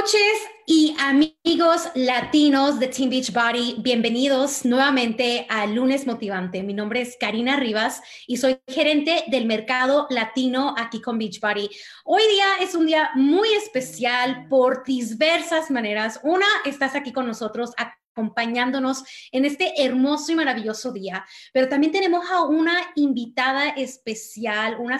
Coaches y amigos latinos de Team Beach Body, bienvenidos nuevamente a Lunes Motivante. Mi nombre es Karina Rivas y soy gerente del mercado latino aquí con Beach Body. Hoy día es un día muy especial por diversas maneras. Una, estás aquí con nosotros acompañándonos en este hermoso y maravilloso día, pero también tenemos a una invitada especial, una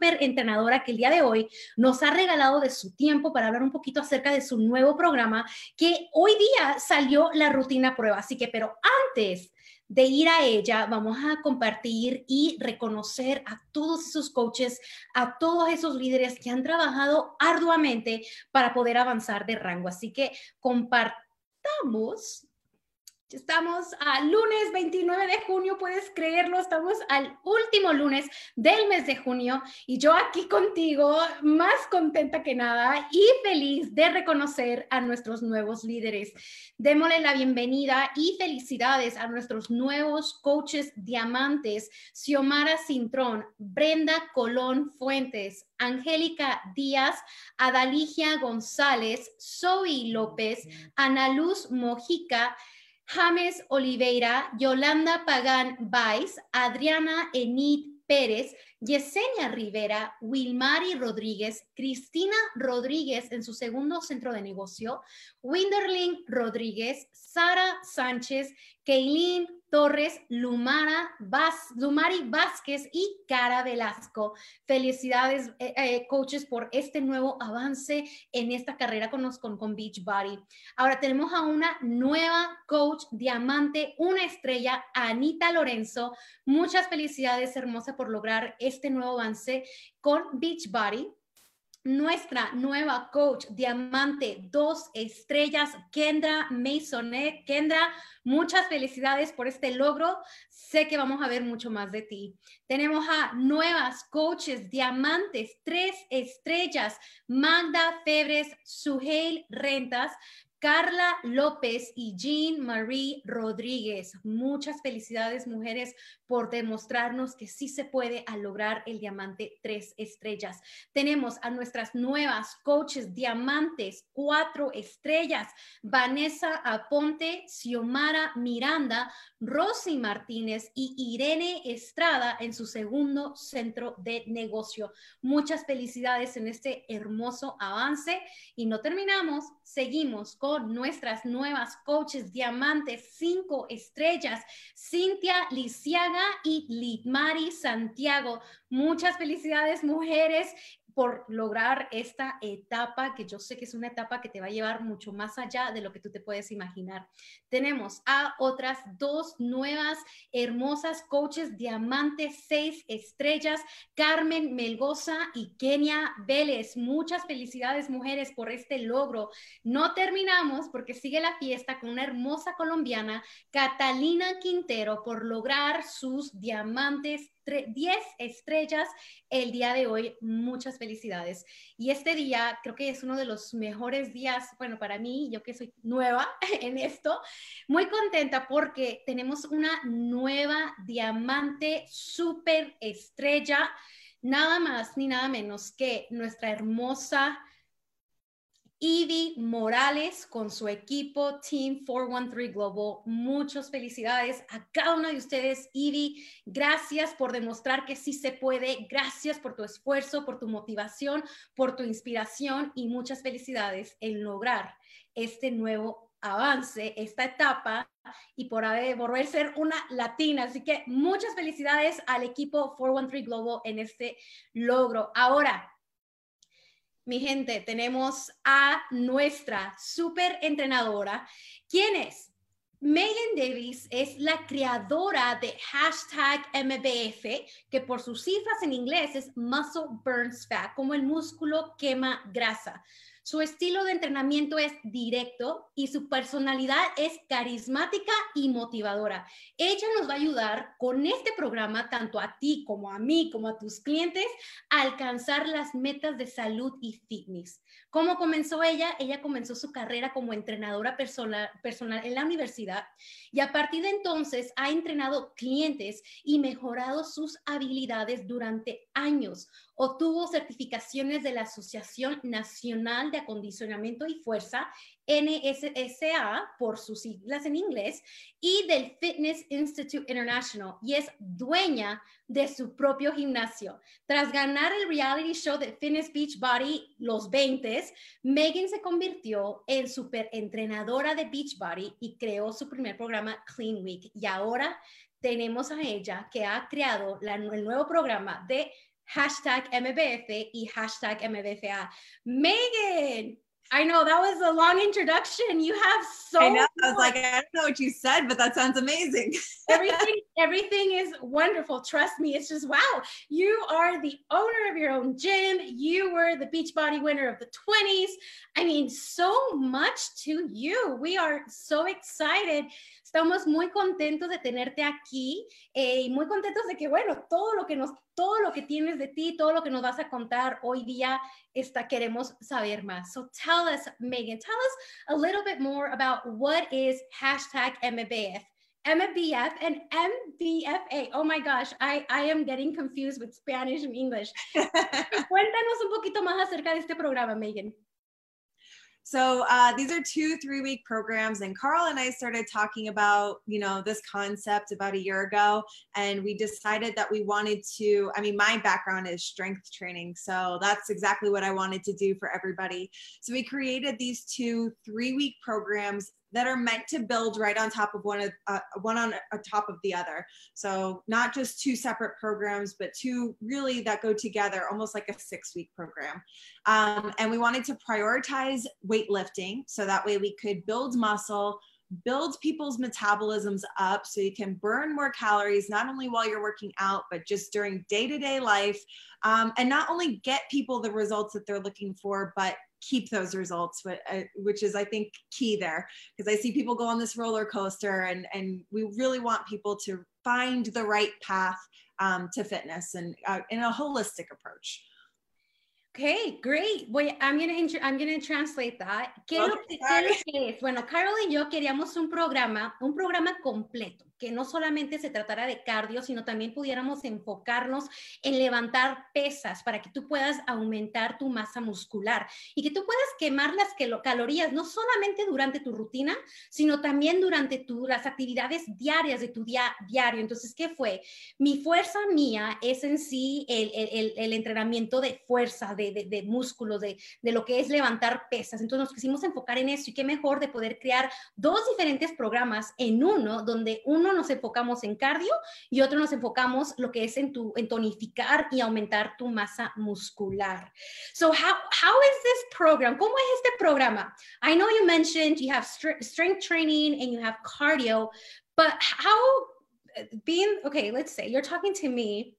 entrenadora que el día de hoy nos ha regalado de su tiempo para hablar un poquito acerca de su nuevo programa que hoy día salió la rutina prueba. Así que, pero antes de ir a ella, vamos a compartir y reconocer a todos esos coaches, a todos esos líderes que han trabajado arduamente para poder avanzar de rango. Así que compartamos Estamos a lunes 29 de junio, puedes creerlo, estamos al último lunes del mes de junio y yo aquí contigo, más contenta que nada y feliz de reconocer a nuestros nuevos líderes. Démosle la bienvenida y felicidades a nuestros nuevos coaches diamantes, Xiomara Cintrón, Brenda Colón Fuentes, Angélica Díaz, Adaligia González, Zoe López, Ana Luz Mojica, James Oliveira, Yolanda Pagán Baez, Adriana Enid Pérez, Yesenia Rivera, Wilmari Rodríguez, Cristina Rodríguez en su segundo centro de negocio, Winderling Rodríguez, Sara Sánchez, Keilin Torres, Lumara, Lumari Vázquez y Cara Velasco. Felicidades, eh, eh, coaches, por este nuevo avance en esta carrera con, con, con Beachbody. Ahora tenemos a una nueva coach diamante, una estrella, Anita Lorenzo. Muchas felicidades, hermosa, por lograr este nuevo avance con Beachbody nuestra nueva coach diamante, dos estrellas, Kendra Masonet. Kendra, muchas felicidades por este logro. Sé que vamos a ver mucho más de ti. Tenemos a nuevas coaches diamantes, tres estrellas, Magda Febres, Suheil Rentas, Carla López y Jean Marie Rodríguez. Muchas felicidades, mujeres, por demostrarnos que sí se puede lograr el diamante tres estrellas. Tenemos a nuestras nuevas coaches diamantes cuatro estrellas, Vanessa Aponte, Xiomara Miranda, Rosy Martínez y Irene Estrada en su segundo centro de negocio. Muchas felicidades en este hermoso avance y no terminamos, seguimos con nuestras nuevas coaches diamantes, cinco estrellas, Cintia Lisiaga y Litmari Santiago. Muchas felicidades, mujeres por lograr esta etapa, que yo sé que es una etapa que te va a llevar mucho más allá de lo que tú te puedes imaginar. Tenemos a otras dos nuevas hermosas coaches diamantes, seis estrellas, Carmen Melgoza y Kenia Vélez. Muchas felicidades, mujeres, por este logro. No terminamos porque sigue la fiesta con una hermosa colombiana, Catalina Quintero, por lograr sus diamantes 10 estrellas el día de hoy. Muchas felicidades. Y este día creo que es uno de los mejores días, bueno, para mí, yo que soy nueva en esto, muy contenta porque tenemos una nueva diamante super estrella, nada más ni nada menos que nuestra hermosa Ivy Morales con su equipo Team 413 Global. Muchas felicidades a cada uno de ustedes. Ivy, gracias por demostrar que sí se puede. Gracias por tu esfuerzo, por tu motivación, por tu inspiración y muchas felicidades en lograr este nuevo avance, esta etapa y por haber, por ser una latina. Así que muchas felicidades al equipo 413 Global en este logro. Ahora, mi gente, tenemos a nuestra super entrenadora. ¿Quién es? Megan Davis es la creadora de hashtag MBF, que por sus cifras en inglés es Muscle Burns Fat, como el músculo quema grasa. Su estilo de entrenamiento es directo y su personalidad es carismática y motivadora. Ella nos va a ayudar con este programa, tanto a ti como a mí, como a tus clientes, a alcanzar las metas de salud y fitness. ¿Cómo comenzó ella? Ella comenzó su carrera como entrenadora personal, en la universidad y a partir de entonces ha entrenado clientes y mejorado sus habilidades durante años. Obtuvo certificaciones de la Asociación Nacional de Acondicionamiento y Fuerza, NSSA por sus siglas en inglés, y del Fitness Institute International, y es dueña de su propio gimnasio. Tras ganar el reality show de Fitness Beach Body Los 20, Megan se convirtió en super entrenadora de Beachbody y creó su primer programa Clean Week. Y ahora tenemos a ella que ha creado el nuevo programa de hashtag MBF y hashtag MBFA. Megan, I know that was a long introduction. You have so. I know. I was like, I don't know what you said, but that sounds amazing. everything, everything is wonderful. Trust me. It's just wow. You are the owner of your own gym. You were the Beachbody winner of the 20s. I mean, so much to you. We are so excited. Estamos muy contentos de tenerte aquí eh, y muy contentos de que, bueno, todo lo que nos, todo lo que tienes de ti, todo lo que nos vas a contar hoy día, está, queremos saber más. So tell us, Megan, tell us a little bit more about what is hashtag MBF. MBF and MBFA. Oh my gosh, I, I am getting confused with Spanish and English. Cuéntanos un poquito más acerca de este programa, Megan. So uh, these are two three week programs, and Carl and I started talking about you know this concept about a year ago, and we decided that we wanted to. I mean, my background is strength training, so that's exactly what I wanted to do for everybody. So we created these two three week programs that are meant to build right on top of one of uh, one on a top of the other. So not just two separate programs, but two really that go together, almost like a six week program. Um, and we wanted to prioritize weightlifting so that way we could build muscle build people's metabolisms up so you can burn more calories not only while you're working out but just during day-to-day life um, and not only get people the results that they're looking for but keep those results uh, which is i think key there. Because i see people go on this roller coaster and and we really want people to find the right path um, to fitness and uh, in a holistic approach Okay, great. Voy, I'm gonna I'm gonna translate that. ¿Qué, okay, lo, ¿qué que es? Bueno, Carol y yo queríamos un programa, un programa completo que no solamente se tratara de cardio, sino también pudiéramos enfocarnos en levantar pesas para que tú puedas aumentar tu masa muscular y que tú puedas quemar las calorías, no solamente durante tu rutina, sino también durante tu, las actividades diarias de tu día diario. Entonces, ¿qué fue? Mi fuerza mía es en sí el, entrenamiento de fuerza, de, de, de músculos, de lo que es levantar pesas. Entonces, nos quisimos enfocar en eso y qué mejor de poder crear dos diferentes programas en uno, donde uno nos enfocamos en cardio y otro nos enfocamos lo que es en, tu, en tonificar y aumentar tu masa muscular. So how, how is this program? ¿Cómo es este programa? I know you mentioned you have strength training and you have cardio, but how being, okay, let's say you're talking to me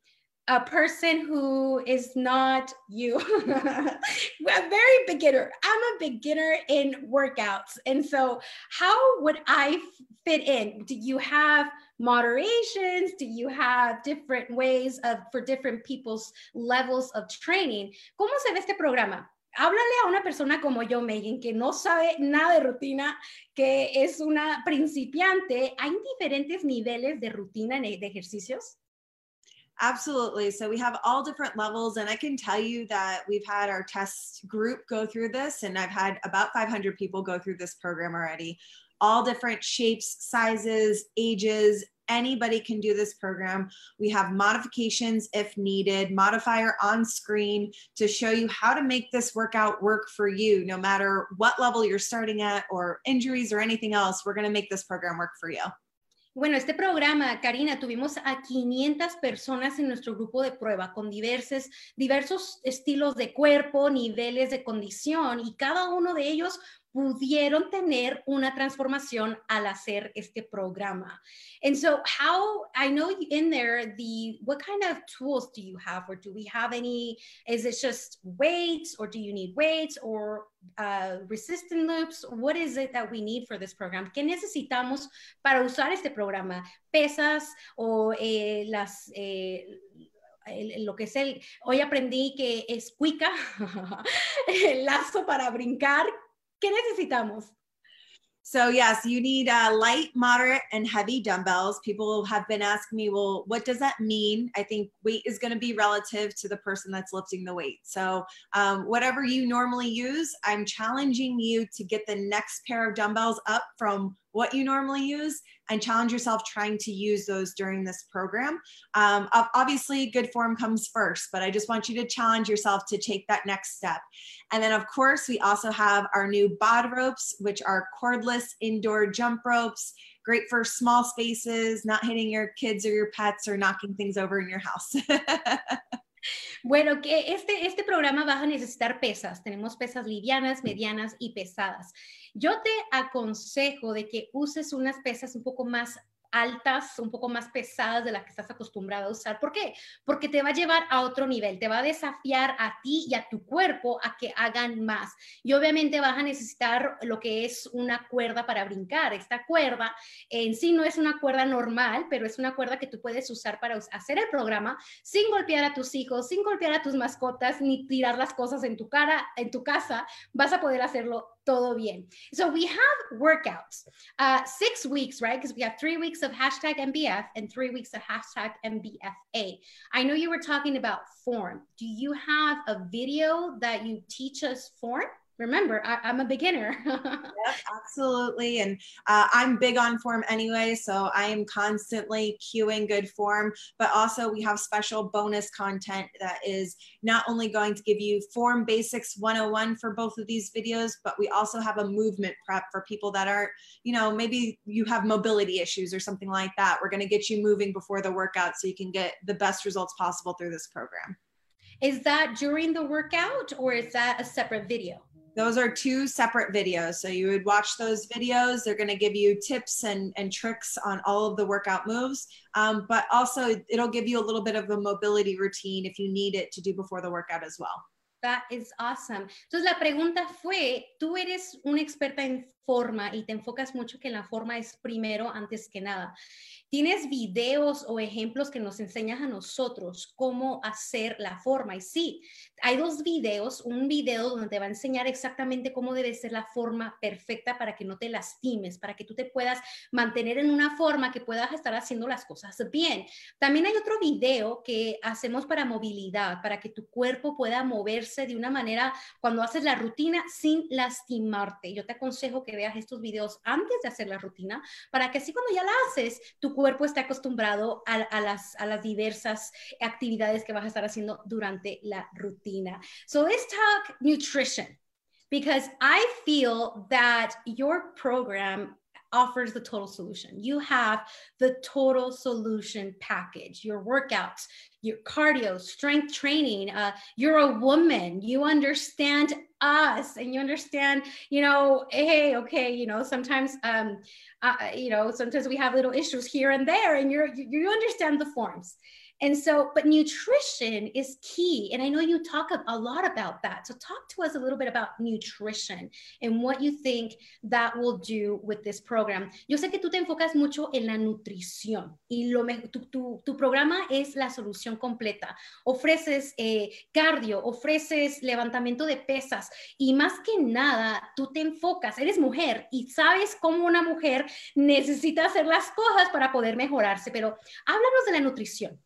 a person who is not you, a very beginner. I'm a beginner in workouts. And so, how would I fit in? Do you have moderations? Do you have different ways of for different people's levels of training? ¿Cómo se ve este programa? Háblale a una persona como yo, Megan, que no sabe nada de rutina, que es una principiante. ¿Hay diferentes niveles de rutina de ejercicios? Absolutely. So we have all different levels, and I can tell you that we've had our test group go through this, and I've had about 500 people go through this program already. All different shapes, sizes, ages. Anybody can do this program. We have modifications if needed, modifier on screen to show you how to make this workout work for you, no matter what level you're starting at or injuries or anything else. We're going to make this program work for you. Bueno, este programa, Karina, tuvimos a 500 personas en nuestro grupo de prueba con diversos, diversos estilos de cuerpo, niveles de condición y cada uno de ellos pudieron tener una transformación al hacer este programa. And so how, I know in there, the, what kind of tools do you have or do we have any, is it just weights or do you need weights or uh, resistant loops? What is it that we need for this program? ¿Qué necesitamos para usar este programa? ¿Pesas o eh, las... Eh, lo que es el, hoy aprendí que es cuica, el lazo para brincar, ¿Qué necesitamos? So yes, you need uh, light, moderate, and heavy dumbbells. People have been asking me, well, what does that mean? I think weight is going to be relative to the person that's lifting the weight. So um, whatever you normally use, I'm challenging you to get the next pair of dumbbells up from what you normally use and challenge yourself trying to use those during this program. Um, obviously, good form comes first, but I just want you to challenge yourself to take that next step. And then, of course, we also have our new BOD ropes, which are cordless indoor jump ropes. Great for small spaces, not hitting your kids or your pets or knocking things over in your house. Bueno, que este, este programa va a necesitar pesas. Tenemos pesas livianas, medianas y pesadas. Yo te aconsejo de que uses unas pesas un poco más altas, un poco más pesadas de las que estás acostumbrada a usar. ¿Por qué? Porque te va a llevar a otro nivel, te va a desafiar a ti y a tu cuerpo a que hagan más. Y obviamente vas a necesitar lo que es una cuerda para brincar. Esta cuerda en sí no es una cuerda normal, pero es una cuerda que tú puedes usar para hacer el programa sin golpear a tus hijos, sin golpear a tus mascotas, ni tirar las cosas en tu cara, en tu casa. Vas a poder hacerlo todo bien. So we have workouts, uh, six weeks, right? Because we have three weeks of hashtag MBF and three weeks of hashtag MBFA. I know you were talking about form. Do you have a video that you teach us form? Remember I, am a beginner. Yep, absolutely and uh, i'm big on form anyway so i am constantly cueing good form but also we have special bonus content that is not only going to give you form basics 101 for both of these videos but we also have a movement prep for people that are you know maybe you have mobility issues or something like that. We're going to get you moving before the workout so you can get the best results possible through this program. Is that during the workout or is that a separate video those are two separate videos. So you would watch those videos. They're going to give you tips and, and tricks on all of the workout moves. Um, but also, it'll give you a little bit of a mobility routine if you need it to do before the workout as well. That is awesome. Entonces, la pregunta fue: tú eres una experta en forma y te enfocas mucho que la forma es primero antes que nada. ¿Tienes videos o ejemplos que nos enseñas a nosotros cómo hacer la forma? Y sí, hay dos videos, un video donde te va a enseñar exactamente cómo debe ser la forma perfecta para que no te lastimes, para que tú te puedas mantener en una forma que puedas estar haciendo las cosas bien. También hay otro video que hacemos para movilidad, para que tu cuerpo pueda moverse de una manera cuando haces la rutina sin lastimarte. Yo te aconsejo que veas estos videos antes de hacer la rutina para que así cuando ya la haces, tu cuerpo está acostumbrado a, a, las, a las diversas actividades que vas a estar haciendo durante la rutina. So let's talk nutrition because I feel that your program offers the total solution. You have the total solution package, your workouts, your cardio, strength training. Uh, you're a woman, you understand us and you understand, you know, hey, okay, you know, sometimes, um, uh, you know, sometimes we have little issues here and there and you're, you understand the forms. And so, but nutrition is key. And I know you talk a lot about that. So, talk to us a little bit about nutrition and what you think that will do with this program. Yo sé que tú te enfocas mucho en la nutrición y lo tu, tu, programa es la solución completa. Ofreces eh, cardio, ofreces levantamiento de pesas y más que nada, tú te enfocas, eres mujer y sabes cómo una mujer necesita hacer las cosas para poder mejorarse. Pero háblanos de la nutrición.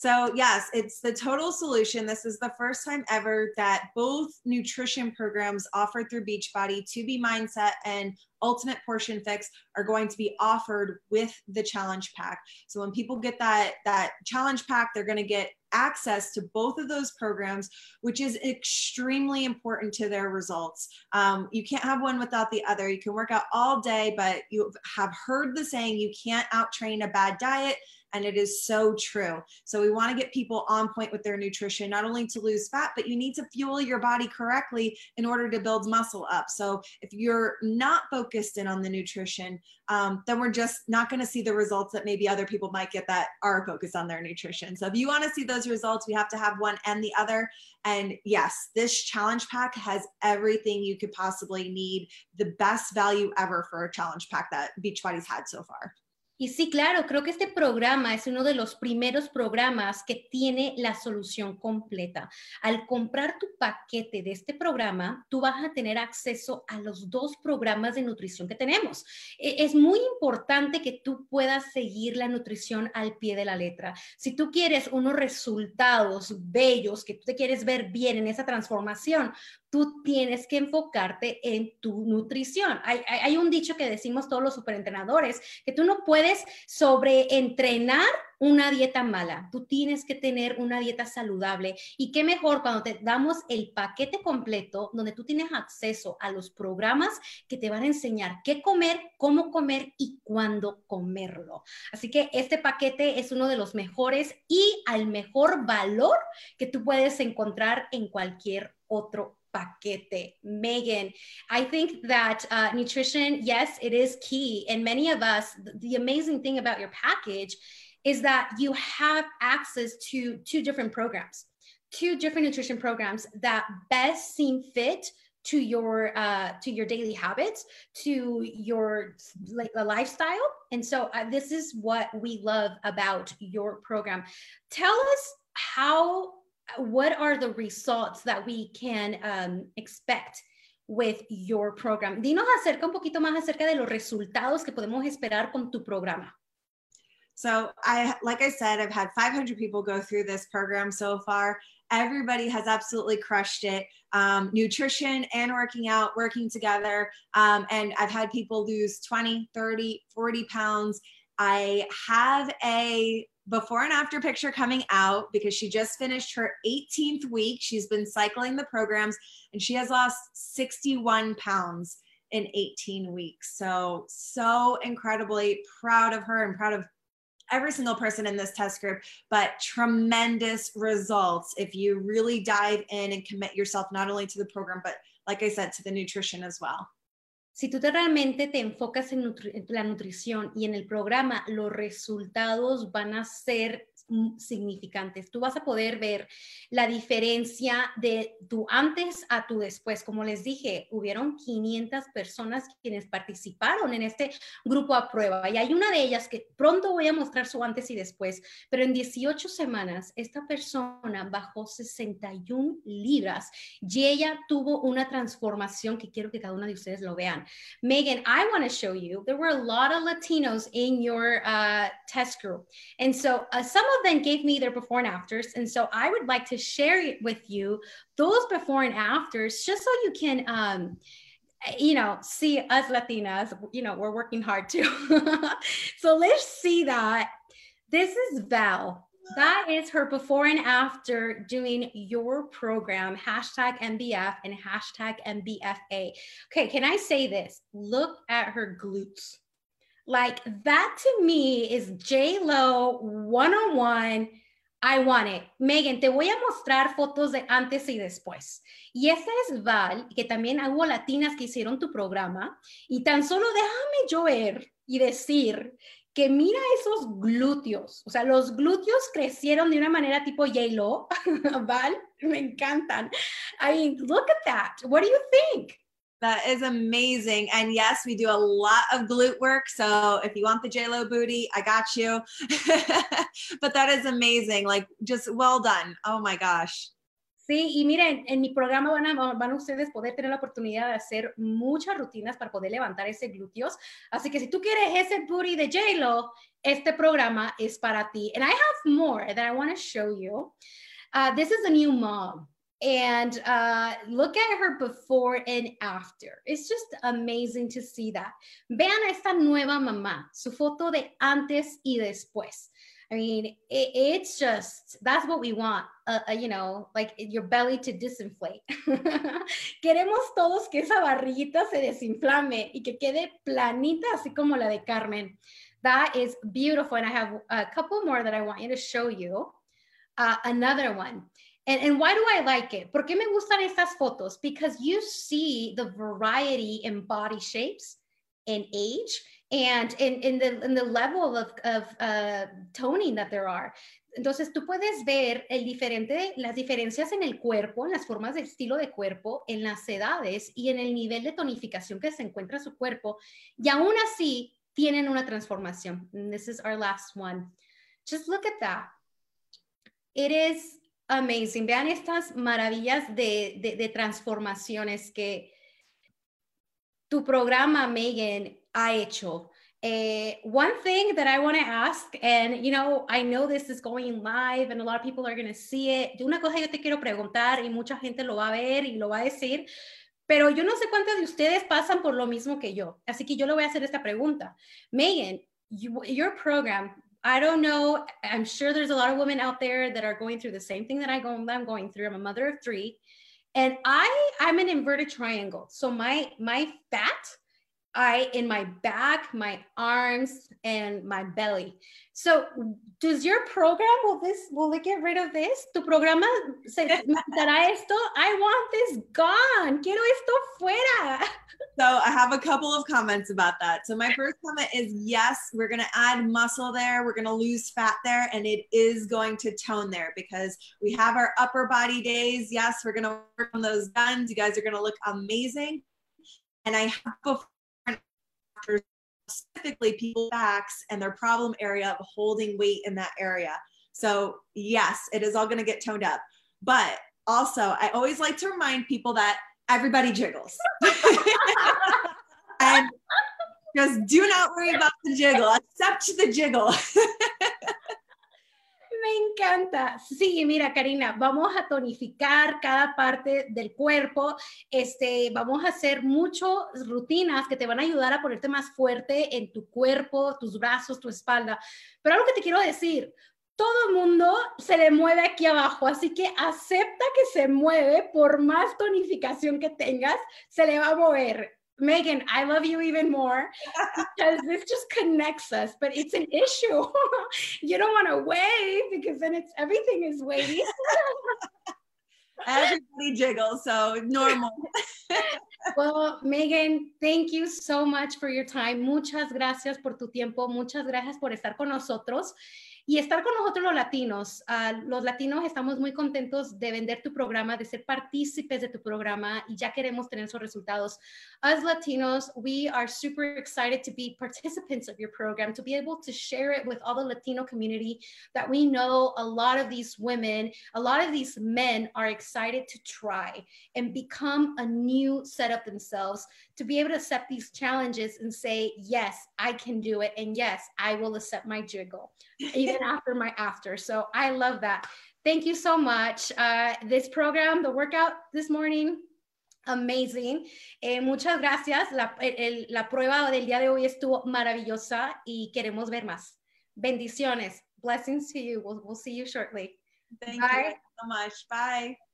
So, yes, it's the total solution. This is the first time ever that both nutrition programs offered through Beachbody, To Be Mindset, and Ultimate Portion Fix are going to be offered with the challenge pack. So when people get that that challenge pack, they're going to get access to both of those programs, which is extremely important to their results. Um, you can't have one without the other. You can work out all day, but you have heard the saying you can't out train a bad diet and it is so true. So we want to get people on point with their nutrition, not only to lose fat, but you need to fuel your body correctly in order to build muscle up. So if you're not focused in on the nutrition, um, then we're just not going to see the results that maybe other people might get that are focused on their nutrition. So if you want to see those results, we have to have one and the other. And yes, this challenge pack has everything you could possibly need, the best value ever for a challenge pack that Beachbody's had so far. Y sí, claro, creo que este programa es uno de los primeros programas que tiene la solución completa. Al comprar tu paquete de este programa, tú vas a tener acceso a los dos programas de nutrición que tenemos. E, es muy importante que tú puedas seguir la nutrición al pie de la letra. Si tú quieres unos resultados bellos, que tú te quieres ver bien en esa transformación, tú tienes que enfocarte en tu nutrición. Hay, un dicho que decimos todos los superentrenadores, que tú no puedes sobreentrenar una dieta mala, tú tienes que tener una dieta saludable. Y qué mejor cuando te damos el paquete completo, donde tú tienes acceso a los programas que te van a enseñar qué comer, cómo comer y cuándo comerlo. Así que este paquete es uno de los mejores y al mejor valor que tú puedes encontrar en cualquier otro paquete. Megan, I think that uh, nutrition, yes, it is key. And many of us, the amazing thing about your package is that you have access to two different programs, two different nutrition programs that best seem fit to your uh, to your daily habits, to your like lifestyle. And so uh, this is what we love about your program. Tell us how what are the results that we can um, expect with your program? Dinos acerca un poquito más acerca de los resultados que podemos esperar con tu programa. So I, like I said, I've had 500 people go through this program so far. Everybody has absolutely crushed it. Um, nutrition and working out, working together. Um, and I've had people lose 20, 30, 40 pounds. I have a before and after picture coming out because she just finished her 18th week. She's been cycling the programs and she has lost 61 pounds in 18 weeks. So, so incredibly proud of her and proud of every single person in this test group, but tremendous results if you really dive in and commit yourself not only to the program, but like I said, to the nutrition as well. Si tú te realmente te enfocas en, nutri la nutrición y en el programa, los resultados van a ser significantes. Tú vas a poder ver la diferencia de tu antes a tu después. Como les dije, hubieron 500 personas quienes participaron en este grupo a prueba y hay una de ellas que pronto voy a mostrar su antes y después, pero en 18 semanas esta persona bajó 61 libras y ella tuvo una transformación que quiero que cada una de ustedes lo vean. Megan, I want to show you, there were a lot of Latinos in your uh, test group. And so uh, some of then gave me their before and afters. And so I would like to share with you those before and afters just so you can, um, you know, see us Latinas, you know, we're working hard too. so let's see that. This is Val. That is her before and after doing your program, hashtag MBF and hashtag MBFA. Okay, can I say this? Look at her glutes. Like that to me is J Lo one on one. I want it. Megan, te voy a mostrar fotos de antes y después. Y esa es Val, que también hubo latinas que hicieron tu programa. Y tan solo déjame yo ver y decir que mira esos glúteos. O sea, los glúteos crecieron de una manera tipo J-Lo. Val, me encantan. I mean, look at that. What do you think? That is amazing. And yes, we do a lot of glute work. So if you want the JLo booty, I got you. but that is amazing. Like just well done. Oh my gosh. Sí, y miren, en mi programa van a, van a ustedes poder tener la oportunidad de hacer muchas rutinas para poder levantar ese glúteos. Así que si tú quieres ese booty de JLo, este programa es para ti. And I have more that I want to show you. Uh, this is a new mom. And uh, look at her before and after. It's just amazing to see that. Vean a esta nueva mamá, su foto de antes y después. I mean, it, it's just that's what we want. Uh, uh, you know, like your belly to disinflate. Queremos todos que esa barriguita se desinflame y que quede planita, así como la de Carmen. That is beautiful, and I have a couple more that I want you to show you. Uh, another one. And, and why do I like it? ¿Por qué me gustan estas fotos? Because you see the variety in body shapes and age and in, in, the, level of, of uh, toning that there are. Entonces tú puedes ver el diferente, las diferencias en el cuerpo, en las formas de estilo de cuerpo, en las edades y en el nivel de tonificación que se encuentra su cuerpo. Y aún así, tienen una transformación. And this is our last one. Just look at that. It is amazing. Vean estas maravillas de, de, transformaciones que tu programa, Megan, ha hecho. Uh, one thing that I want to ask, and you know, I know this is going live and a lot of people are going to see it. Una cosa yo te quiero preguntar y mucha gente lo va a ver y lo va a decir, pero yo no sé cuántas de ustedes pasan por lo mismo que yo. Así que yo le voy a hacer esta pregunta. Megan, you, your program, I don't know. I'm sure there's a lot of women out there that are going through the same thing that I'm going through. I'm a mother of three, and I I'm an inverted triangle. So my my fat I in my back, my arms, and my belly. So, does your program will this will it get rid of this? Tu programa se dará esto? I want this gone. Quiero esto fuera. So I have a couple of comments about that. So my first comment is yes, we're going to add muscle there. We're going to lose fat there and it is going to tone there because we have our upper body days. Yes, we're going to work on those guns. You guys are going to look amazing. And I have specifically people backs and their problem area of holding weight in that area. So yes, it is all going to get toned up. But also, I always like to remind people that everybody jiggles. and just do not worry about the jiggle, accept the jiggle. me encanta. Sí, mira, Karina, vamos a tonificar cada parte del cuerpo. Este, vamos a hacer muchas rutinas que te van a ayudar a ponerte más fuerte en tu cuerpo, tus brazos, tu espalda. Pero algo que te quiero decir, todo el mundo se le mueve aquí abajo, así que acepta que se mueve, por más tonificación que tengas, se le va a mover. Megan, I love you even more because this just connects us, but it's an issue. you don't want to wave because then it's everything is wavy. Everybody jiggles, so normal. well, Megan, thank you so much for your time. Muchas gracias por tu tiempo. Muchas gracias por estar con nosotros. Y estar con nosotros los latinos. Uh, los latinos estamos muy contentos de vender tu programa, de ser partícipes de tu programa y ya queremos tener esos resultados. As Latinos, we are super excited to be participants of your program, to be able to share it with all the Latino community that we know a lot of these women, a lot of these men are excited to try and become a new set of themselves, to be able to accept these challenges and say, yes, I can do it. And yes, I will accept my jiggle. Even after my after. So I love that. Thank you so much. Uh, this program, the workout this morning, amazing. Eh, muchas gracias. La, el, la prueba del día de hoy estuvo maravillosa y queremos ver más. Bendiciones. Blessings to you. We'll, we'll see you shortly. Thank Bye. you so much. Bye.